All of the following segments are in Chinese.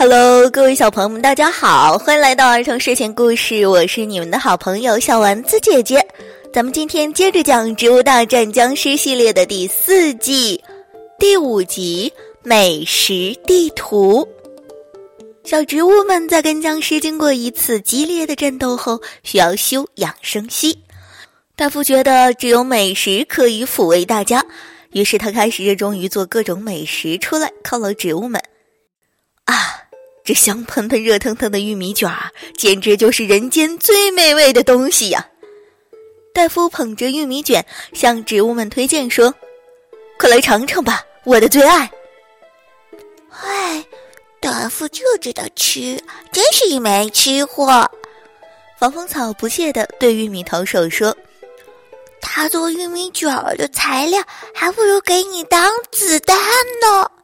Hello，各位小朋友们，大家好，欢迎来到儿童睡前故事，我是你们的好朋友小丸子姐姐。咱们今天接着讲《植物大战僵尸》系列的第四季第五集《美食地图》。小植物们在跟僵尸经过一次激烈的战斗后，需要休养生息。大夫觉得只有美食可以抚慰大家，于是他开始热衷于做各种美食出来犒劳植物们。香喷喷、热腾腾的玉米卷儿，简直就是人间最美味的东西呀！大夫捧着玉米卷向植物们推荐说：“快来尝尝吧，我的最爱。”嗨。大夫就知道吃，真是一枚吃货。防风草不屑地对玉米投手说：“他做玉米卷儿的材料，还不如给你当子弹呢。”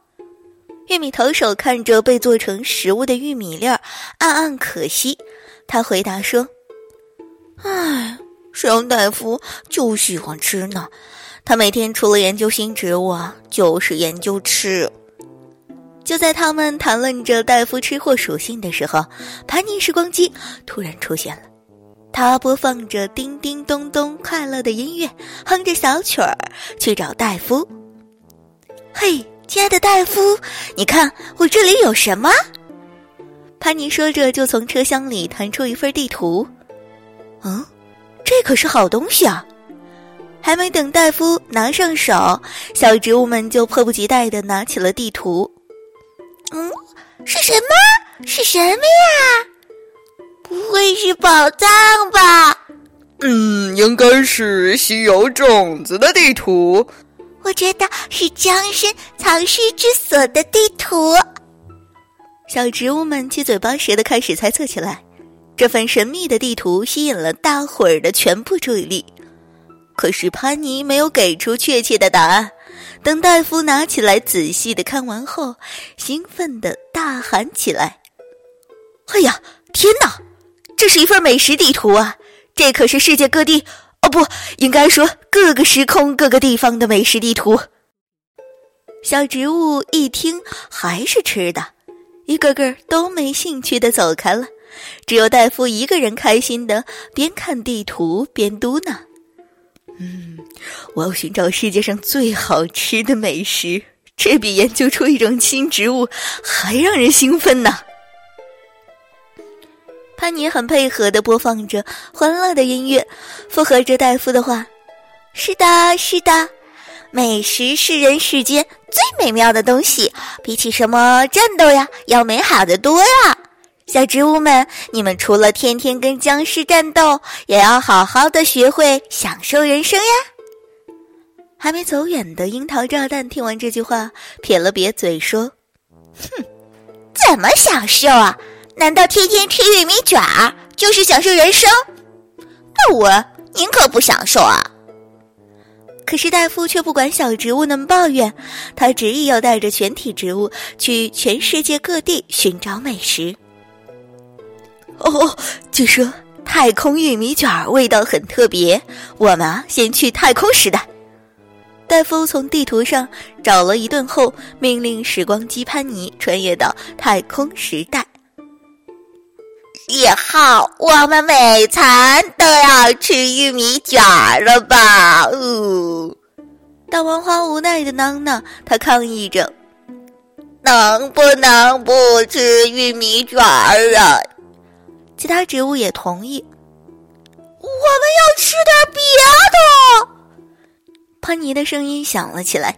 玉米投手看着被做成食物的玉米粒儿，暗暗可惜。他回答说：“唉，生大夫就喜欢吃呢。他每天除了研究新植物，就是研究吃。”就在他们谈论着戴夫吃货属性的时候，盘尼时光机突然出现了。他播放着叮叮咚咚快乐的音乐，哼着小曲儿去找戴夫。嘿，亲爱的戴夫，你看我这里有什么？潘尼说着，就从车厢里弹出一份地图。嗯，这可是好东西啊！还没等戴夫拿上手，小植物们就迫不及待地拿起了地图。嗯，是什么？是什么呀？不会是宝藏吧？嗯，应该是稀有种子的地图。我觉得是僵尸藏尸之所的地图。小植物们七嘴八舌的开始猜测起来。这份神秘的地图吸引了大伙儿的全部注意力。可是潘妮没有给出确切的答案。等戴夫拿起来仔细的看完后，兴奋的大喊起来：“哎呀，天哪！这是一份美食地图啊！这可是世界各地，哦，不应该说各个时空、各个地方的美食地图。”小植物一听还是吃的，一个个都没兴趣的走开了，只有戴夫一个人开心的边看地图边嘟囔。嗯，我要寻找世界上最好吃的美食，这比研究出一种新植物还让人兴奋呢。潘妮很配合的播放着欢乐的音乐，附和着戴夫的话：“是的，是的，美食是人世间最美妙的东西，比起什么战斗呀，要美好的多呀。”小植物们，你们除了天天跟僵尸战斗，也要好好的学会享受人生呀！还没走远的樱桃炸弹听完这句话，撇了撇嘴说：“哼，怎么享受啊？难道天天吃玉米卷儿就是享受人生？那我宁可不享受啊！”可是大夫却不管小植物们抱怨，他执意要带着全体植物去全世界各地寻找美食。哦，据说太空玉米卷儿味道很特别。我们，先去太空时代。戴夫从地图上找了一顿后，命令时光机潘尼穿越到太空时代。以后我们每餐都要吃玉米卷了吧？哦，大王花无奈的囔囔，他抗议着：“能不能不吃玉米卷儿啊？”其他植物也同意。我们要吃点别的。潘妮的声音响了起来：“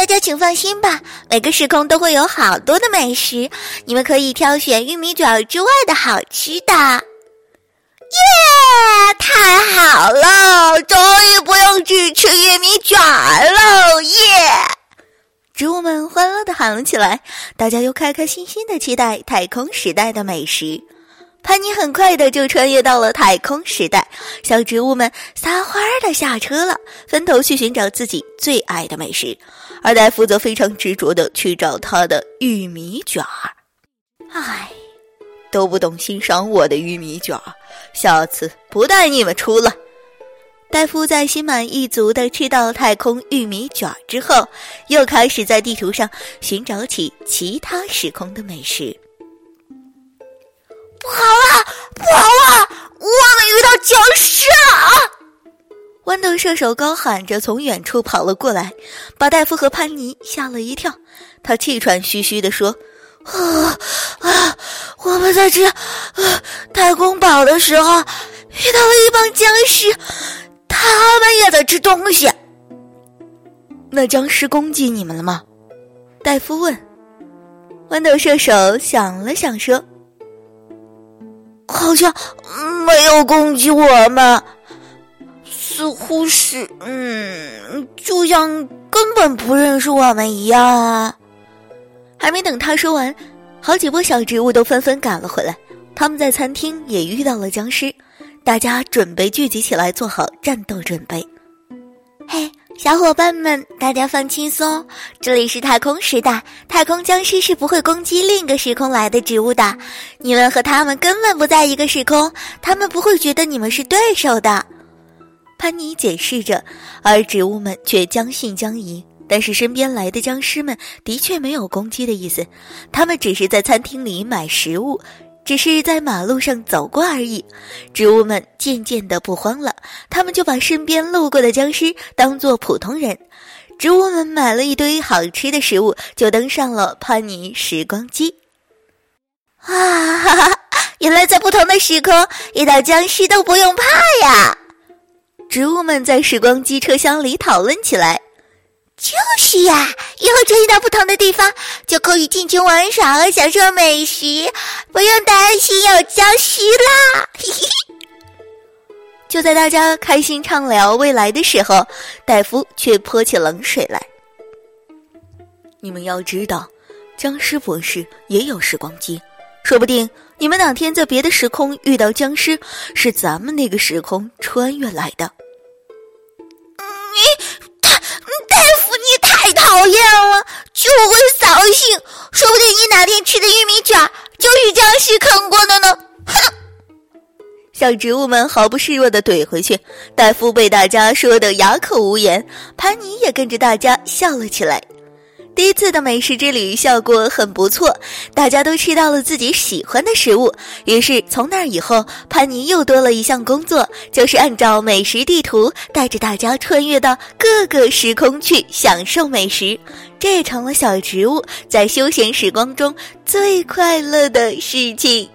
大家请放心吧，每个时空都会有好多的美食，你们可以挑选玉米卷之外的好吃的。”耶！太好了，终于不用去吃玉米卷了！耶！植物们欢乐的喊了起来，大家又开开心心的期待太空时代的美食。潘妮很快的就穿越到了太空时代，小植物们撒欢儿的下车了，分头去寻找自己最爱的美食。而戴夫则非常执着的去找他的玉米卷儿。唉，都不懂欣赏我的玉米卷儿，下次不带你们出了。戴夫在心满意足的吃到太空玉米卷之后，又开始在地图上寻找起其他时空的美食。不好了，不好了，我们遇到僵尸了！豌豆射手高喊着从远处跑了过来，把戴夫和潘妮吓了一跳。他气喘吁吁地说：“啊啊，我们在这太空堡的时候遇到了一帮僵尸。”他们也在吃东西。那僵尸攻击你们了吗？戴夫问。豌豆射手想了想说：“好像没有攻击我们，似乎是……嗯，就像根本不认识我们一样啊。”还没等他说完，好几波小植物都纷纷赶了回来。他们在餐厅也遇到了僵尸。大家准备聚集起来，做好战斗准备。小伙伴们，大家放轻松，这里是太空时代，太空僵尸是不会攻击另一个时空来的植物的。你们和他们根本不在一个时空，他们不会觉得你们是对手的。潘妮解释着，而植物们却将信将疑。但是身边来的僵尸们的确没有攻击的意思，他们只是在餐厅里买食物。只是在马路上走过而已，植物们渐渐的不慌了，他们就把身边路过的僵尸当做普通人。植物们买了一堆好吃的食物，就登上了潘尼时光机。啊，哈哈！原来在不同的时空遇到僵尸都不用怕呀！植物们在时光机车厢里讨论起来。就是呀，以后转移到不同的地方，就可以尽情玩耍和享受美食，不用担心有僵尸啦！嘿嘿。就在大家开心畅聊未来的时候，戴夫却泼起冷水来。你们要知道，僵尸博士也有时光机，说不定你们哪天在别的时空遇到僵尸，是咱们那个时空穿越来的。讨厌了，就会扫兴。说不定你哪天吃的玉米卷就是僵尸啃过的呢！哼！小植物们毫不示弱的怼回去。戴夫被大家说的哑口无言，潘妮也跟着大家笑了起来。第一次的美食之旅效果很不错，大家都吃到了自己喜欢的食物。于是从那以后，潘妮又多了一项工作，就是按照美食地图带着大家穿越到各个时空去享受美食。这成了小植物在休闲时光中最快乐的事情。